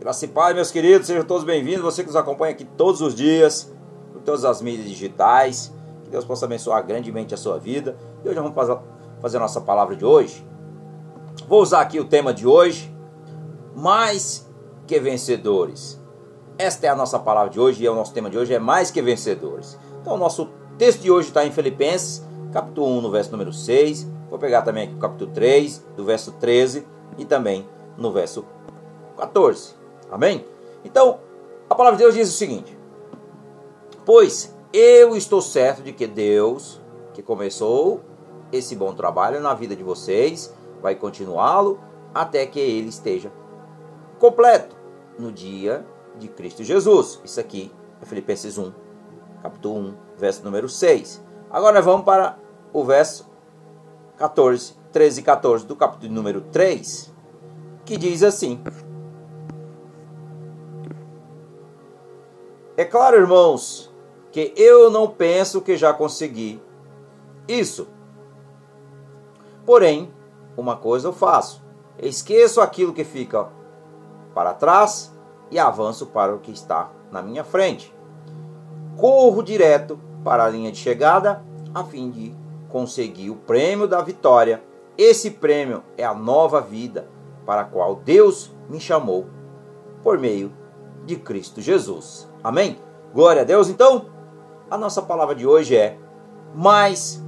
Graça e paz, meus queridos, sejam todos bem-vindos. Você que nos acompanha aqui todos os dias, por todas as mídias digitais. Que Deus possa abençoar grandemente a sua vida. E hoje vamos fazer a nossa palavra de hoje. Vou usar aqui o tema de hoje: mais que vencedores. Esta é a nossa palavra de hoje e é o nosso tema de hoje é mais que vencedores. Então, o nosso texto de hoje está em Filipenses, capítulo 1, no verso número 6. Vou pegar também aqui o capítulo 3, do verso 13 e também no verso 14. Amém? Então, a palavra de Deus diz o seguinte: Pois eu estou certo de que Deus, que começou esse bom trabalho na vida de vocês, vai continuá-lo até que ele esteja completo no dia de Cristo Jesus. Isso aqui é Filipenses 1, capítulo 1, verso número 6. Agora vamos para o verso 14, 13 e 14 do capítulo número 3, que diz assim: É claro, irmãos, que eu não penso que já consegui isso. Porém, uma coisa eu faço: esqueço aquilo que fica para trás e avanço para o que está na minha frente. Corro direto para a linha de chegada a fim de conseguir o prêmio da vitória. Esse prêmio é a nova vida para a qual Deus me chamou por meio de Cristo Jesus. Amém? Glória a Deus. Então, a nossa palavra de hoje é mais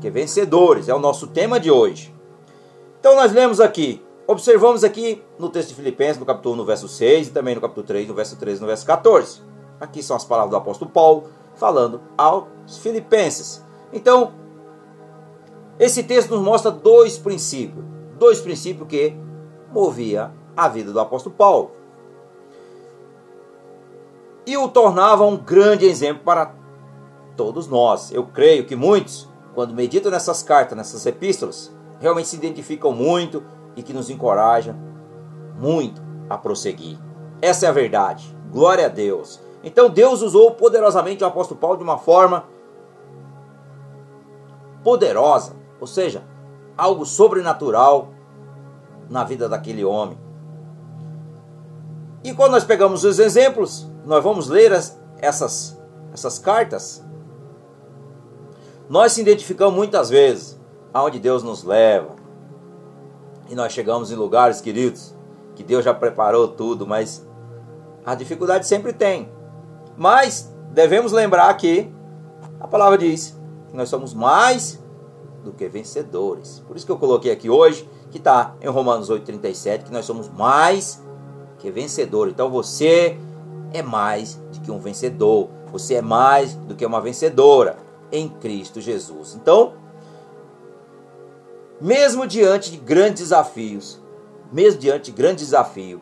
que vencedores. É o nosso tema de hoje. Então, nós lemos aqui, observamos aqui no texto de Filipenses, no capítulo 1, no verso 6, e também no capítulo 3, no verso 13 e no verso 14. Aqui são as palavras do apóstolo Paulo falando aos filipenses. Então, esse texto nos mostra dois princípios. Dois princípios que movia a vida do apóstolo Paulo e o tornava um grande exemplo para todos nós. Eu creio que muitos, quando meditam nessas cartas, nessas epístolas, realmente se identificam muito e que nos encorajam muito a prosseguir. Essa é a verdade. Glória a Deus. Então Deus usou poderosamente o apóstolo Paulo de uma forma poderosa, ou seja, algo sobrenatural na vida daquele homem. E quando nós pegamos os exemplos, nós vamos ler as, essas, essas cartas, nós se identificamos muitas vezes aonde Deus nos leva. E nós chegamos em lugares, queridos, que Deus já preparou tudo, mas a dificuldade sempre tem. Mas devemos lembrar que a palavra diz que nós somos mais do que vencedores. Por isso que eu coloquei aqui hoje, que está em Romanos 8,37, que nós somos mais que vencedores. Então você é mais do que um vencedor. Você é mais do que uma vencedora em Cristo Jesus. Então, mesmo diante de grandes desafios, mesmo diante de grandes desafios,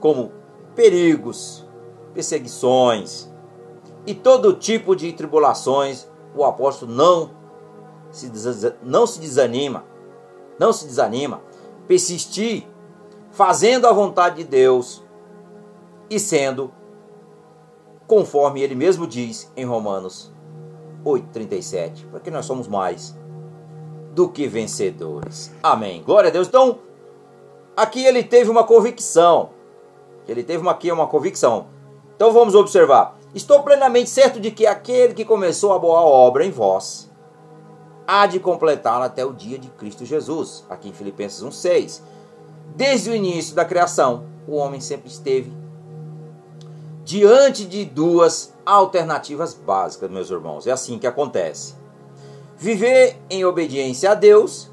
como perigos, perseguições e todo tipo de tribulações, o apóstolo não se, não se desanima, não se desanima, persistir fazendo a vontade de Deus, e sendo conforme ele mesmo diz em Romanos 8:37, porque nós somos mais do que vencedores. Amém. Glória a Deus. Então, aqui ele teve uma convicção. Ele teve uma, aqui uma convicção. Então vamos observar. Estou plenamente certo de que aquele que começou a boa obra em vós há de completá-la até o dia de Cristo Jesus. Aqui em Filipenses 1:6. Desde o início da criação, o homem sempre esteve diante de duas alternativas básicas, meus irmãos. É assim que acontece: viver em obediência a Deus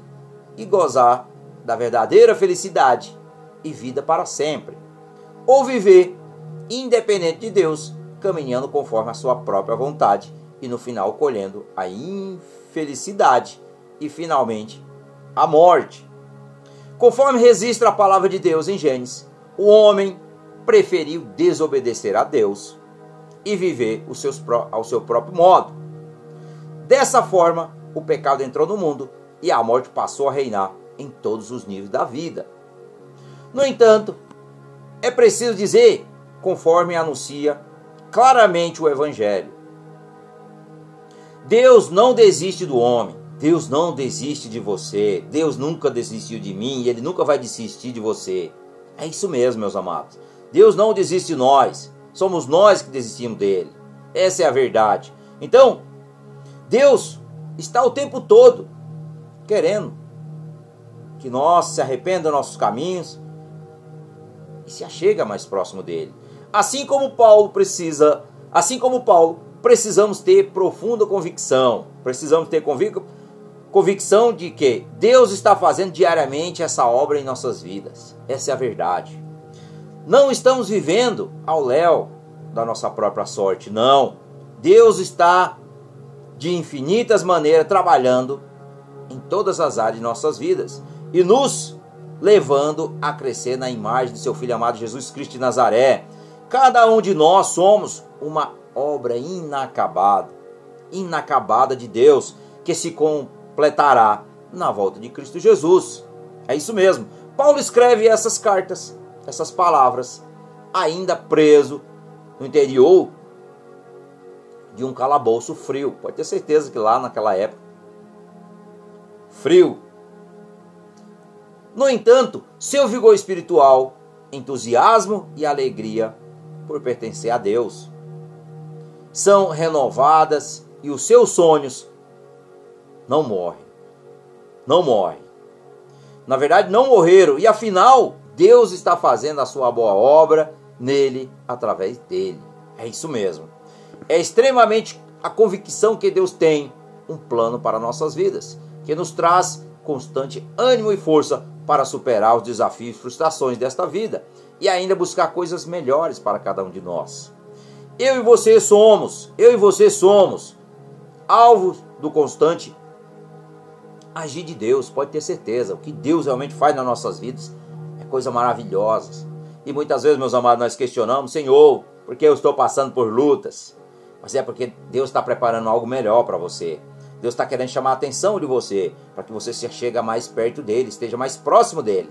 e gozar da verdadeira felicidade e vida para sempre, ou viver independente de Deus, caminhando conforme a sua própria vontade e no final colhendo a infelicidade e finalmente a morte. Conforme registra a palavra de Deus em Gênesis, o homem preferiu desobedecer a Deus e viver os seus, ao seu próprio modo. Dessa forma, o pecado entrou no mundo e a morte passou a reinar em todos os níveis da vida. No entanto, é preciso dizer, conforme anuncia claramente o Evangelho, Deus não desiste do homem, Deus não desiste de você, Deus nunca desistiu de mim e Ele nunca vai desistir de você. É isso mesmo, meus amados. Deus não desiste de nós. Somos nós que desistimos dele. Essa é a verdade. Então, Deus está o tempo todo querendo que nós se arrependa dos nossos caminhos e se achega mais próximo dele. Assim como Paulo precisa, assim como Paulo, precisamos ter profunda convicção. Precisamos ter convic convicção de que Deus está fazendo diariamente essa obra em nossas vidas. Essa é a verdade. Não estamos vivendo ao léu da nossa própria sorte, não. Deus está de infinitas maneiras trabalhando em todas as áreas de nossas vidas e nos levando a crescer na imagem de seu Filho amado Jesus Cristo de Nazaré. Cada um de nós somos uma obra inacabada, inacabada de Deus, que se completará na volta de Cristo Jesus. É isso mesmo. Paulo escreve essas cartas, essas palavras, ainda preso no interior de um calabouço frio. Pode ter certeza que lá naquela época, frio, no entanto, seu vigor espiritual, entusiasmo e alegria por pertencer a Deus são renovadas e os seus sonhos não morrem. Não morrem. Na verdade, não morreram e afinal, Deus está fazendo a sua boa obra nele através dele. É isso mesmo. É extremamente a convicção que Deus tem um plano para nossas vidas, que nos traz constante ânimo e força para superar os desafios e frustrações desta vida e ainda buscar coisas melhores para cada um de nós. Eu e você somos, eu e você somos alvos do constante agir de Deus, pode ter certeza. O que Deus realmente faz nas nossas vidas é coisa maravilhosa. E muitas vezes, meus amados, nós questionamos, Senhor, por que eu estou passando por lutas? Mas é porque Deus está preparando algo melhor para você. Deus está querendo chamar a atenção de você, para que você chegue mais perto dele, esteja mais próximo dele.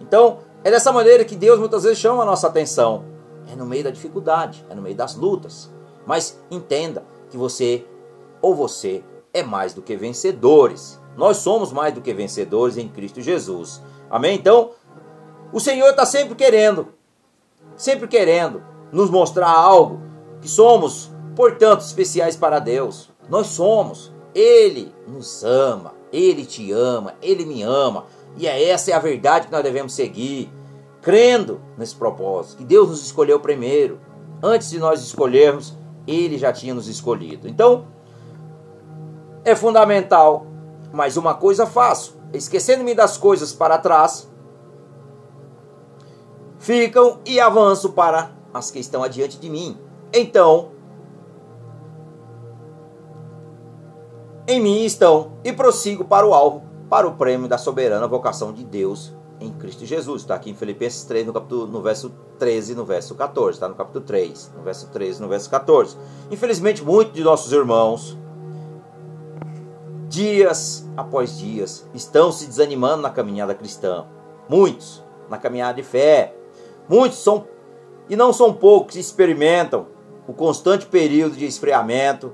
Então, é dessa maneira que Deus muitas vezes chama a nossa atenção. É no meio da dificuldade, é no meio das lutas. Mas entenda que você ou você é mais do que vencedores. Nós somos mais do que vencedores em Cristo Jesus. Amém? Então, o Senhor está sempre querendo, sempre querendo nos mostrar algo que somos, portanto, especiais para Deus. Nós somos. Ele nos ama, Ele te ama, Ele me ama. E é essa é a verdade que nós devemos seguir, crendo nesse propósito, que Deus nos escolheu primeiro. Antes de nós escolhermos, Ele já tinha nos escolhido. Então, é fundamental, mas uma coisa faço, esquecendo-me das coisas para trás, ficam e avanço para as que estão adiante de mim. Então, em mim estão e prossigo para o alvo, para o prêmio da soberana vocação de Deus em Cristo Jesus. Está aqui em Filipenses 3, no, capítulo, no verso 13 e no verso 14. Está no capítulo 3, no verso 13 e no verso 14. Infelizmente, muitos de nossos irmãos, dias após dias, estão se desanimando na caminhada cristã. Muitos na caminhada de fé. Muitos são, e não são poucos, experimentam o constante período de esfriamento,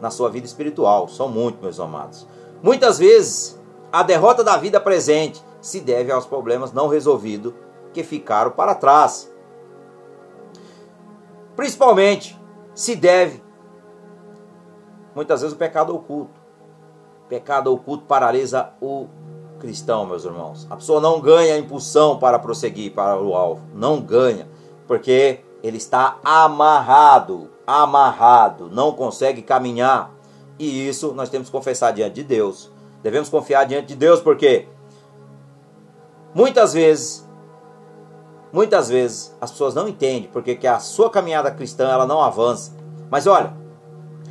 na sua vida espiritual. São muitos, meus amados. Muitas vezes, a derrota da vida presente se deve aos problemas não resolvidos que ficaram para trás. Principalmente se deve, muitas vezes, o pecado oculto. O pecado oculto paralisa o cristão, meus irmãos. A pessoa não ganha impulsão para prosseguir para o alvo. Não ganha, porque ele está amarrado amarrado, não consegue caminhar. E isso nós temos que confessar diante de Deus. Devemos confiar diante de Deus porque muitas vezes muitas vezes as pessoas não entendem porque que a sua caminhada cristã ela não avança. Mas olha,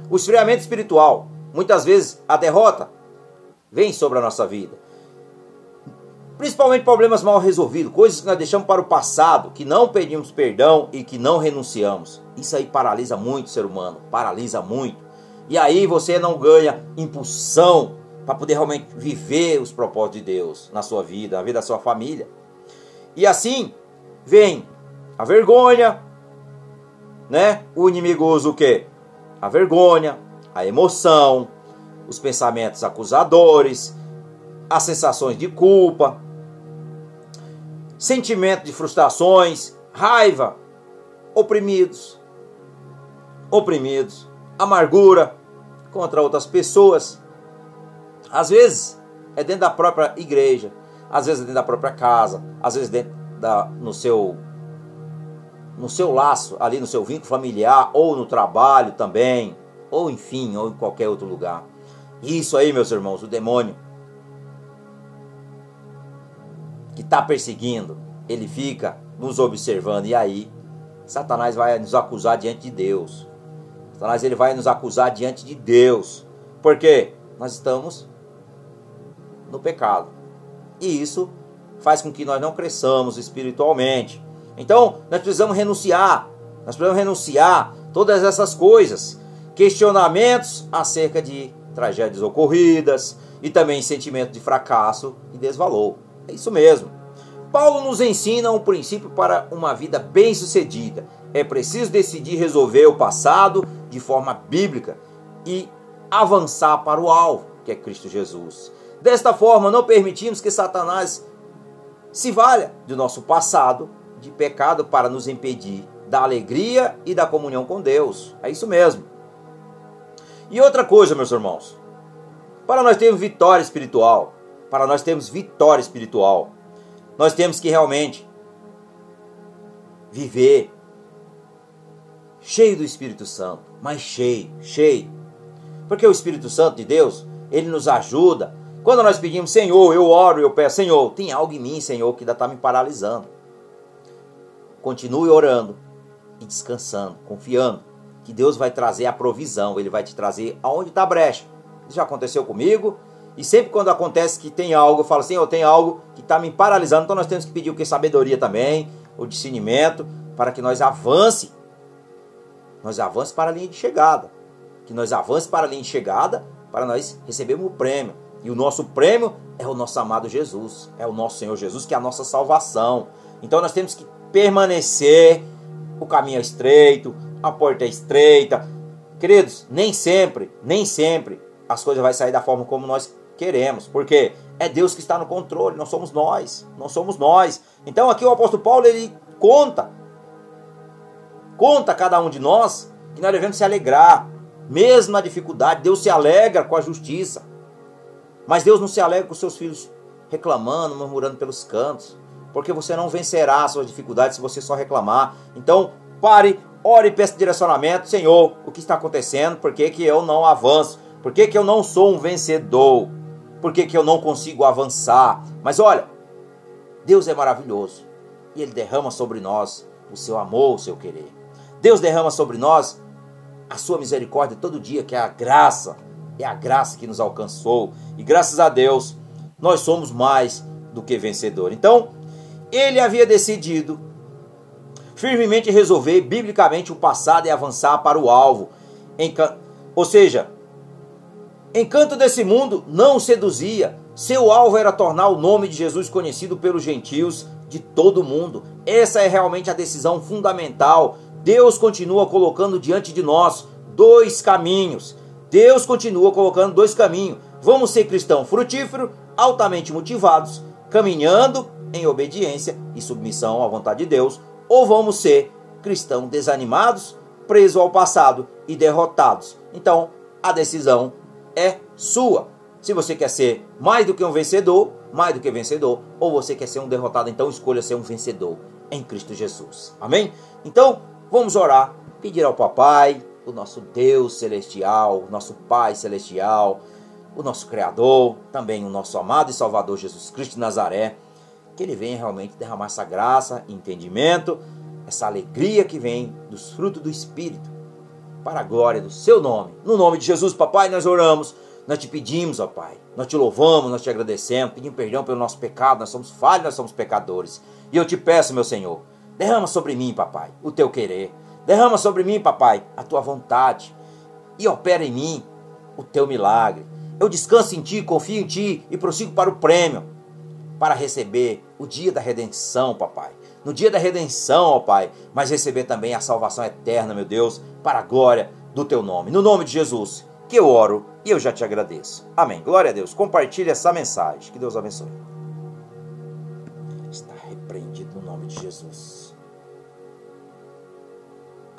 o esfriamento espiritual, muitas vezes a derrota vem sobre a nossa vida. Principalmente problemas mal resolvidos, coisas que nós deixamos para o passado, que não pedimos perdão e que não renunciamos. Isso aí paralisa muito o ser humano, paralisa muito. E aí você não ganha impulsão para poder realmente viver os propósitos de Deus na sua vida, na vida da sua família. E assim vem a vergonha, né? O inimigo usa o quê? A vergonha, a emoção, os pensamentos acusadores, as sensações de culpa, sentimento de frustrações, raiva, oprimidos, oprimidos, amargura contra outras pessoas. Às vezes é dentro da própria igreja, às vezes é dentro da própria casa, às vezes dentro da, no seu no seu laço, ali no seu vínculo familiar, ou no trabalho também, ou enfim, ou em qualquer outro lugar. Isso aí, meus irmãos, o demônio que está perseguindo, ele fica nos observando, e aí Satanás vai nos acusar diante de Deus. Satanás ele vai nos acusar diante de Deus. Porque nós estamos no pecado. E isso faz com que nós não cresçamos espiritualmente. Então, nós precisamos renunciar. Nós precisamos renunciar todas essas coisas. Questionamentos acerca de tragédias ocorridas e também sentimento de fracasso e desvalor. É isso mesmo. Paulo nos ensina um princípio para uma vida bem-sucedida. É preciso decidir resolver o passado de forma bíblica e avançar para o alvo, que é Cristo Jesus. Desta forma, não permitimos que Satanás se valha do nosso passado de pecado para nos impedir da alegria e da comunhão com Deus. É isso mesmo. E outra coisa, meus irmãos, para nós termos vitória espiritual, para nós termos vitória espiritual, nós temos que realmente viver cheio do Espírito Santo, mas cheio, cheio. Porque o Espírito Santo de Deus, ele nos ajuda. Quando nós pedimos, Senhor, eu oro, eu peço, Senhor, tem algo em mim, Senhor, que ainda está me paralisando. Continue orando e descansando, confiando que Deus vai trazer a provisão, Ele vai te trazer aonde está a brecha. Isso já aconteceu comigo, e sempre quando acontece que tem algo, eu falo assim, eu tenho algo que está me paralisando, então nós temos que pedir o que? Sabedoria também, o discernimento, para que nós avance. Nós avance para a linha de chegada. Que nós avance para a linha de chegada, para nós recebermos o prêmio. E o nosso prêmio é o nosso amado Jesus, é o nosso Senhor Jesus, que é a nossa salvação. Então nós temos que permanecer. O caminho é estreito, a porta é estreita. Queridos, nem sempre, nem sempre as coisas vão sair da forma como nós queremos, porque é Deus que está no controle, não somos nós, não somos nós. Então aqui o apóstolo Paulo ele conta, conta a cada um de nós que nós devemos se alegrar, mesmo na dificuldade, Deus se alegra com a justiça. Mas Deus não se alegra com seus filhos reclamando, murmurando pelos cantos porque você não vencerá as suas dificuldades se você só reclamar. Então, pare, ore e peça direcionamento. Senhor, o que está acontecendo? Por que, que eu não avanço? Por que, que eu não sou um vencedor? Por que, que eu não consigo avançar? Mas olha, Deus é maravilhoso e Ele derrama sobre nós o seu amor, o seu querer. Deus derrama sobre nós a sua misericórdia todo dia, que é a graça, é a graça que nos alcançou. E graças a Deus, nós somos mais do que vencedor. Então, ele havia decidido firmemente resolver biblicamente o passado e avançar para o alvo. Ou seja, encanto desse mundo não o seduzia. Seu alvo era tornar o nome de Jesus conhecido pelos gentios de todo o mundo. Essa é realmente a decisão fundamental. Deus continua colocando diante de nós dois caminhos. Deus continua colocando dois caminhos. Vamos ser cristãos frutíferos, altamente motivados, caminhando em obediência e submissão à vontade de Deus, ou vamos ser cristãos desanimados, presos ao passado e derrotados. Então, a decisão é sua. Se você quer ser mais do que um vencedor, mais do que vencedor, ou você quer ser um derrotado, então escolha ser um vencedor em Cristo Jesus. Amém? Então, vamos orar, pedir ao Papai, o nosso Deus celestial, o nosso Pai celestial, o nosso Criador, também o nosso amado e Salvador Jesus Cristo de Nazaré que Ele venha realmente derramar essa graça, entendimento, essa alegria que vem dos frutos do Espírito, para a glória do Seu nome. No nome de Jesus, Papai, nós oramos, nós te pedimos, ó Pai, nós te louvamos, nós te agradecemos, pedimos perdão pelo nosso pecado, nós somos falhos, nós somos pecadores. E eu te peço, meu Senhor, derrama sobre mim, Papai, o Teu querer. Derrama sobre mim, Papai, a Tua vontade. E opera em mim o Teu milagre. Eu descanso em Ti, confio em Ti e prossigo para o prêmio para receber o dia da redenção, papai. No dia da redenção, ó Pai, mas receber também a salvação eterna, meu Deus, para a glória do teu nome. No nome de Jesus, que eu oro e eu já te agradeço. Amém. Glória a Deus. Compartilhe essa mensagem. Que Deus abençoe. Está repreendido no nome de Jesus.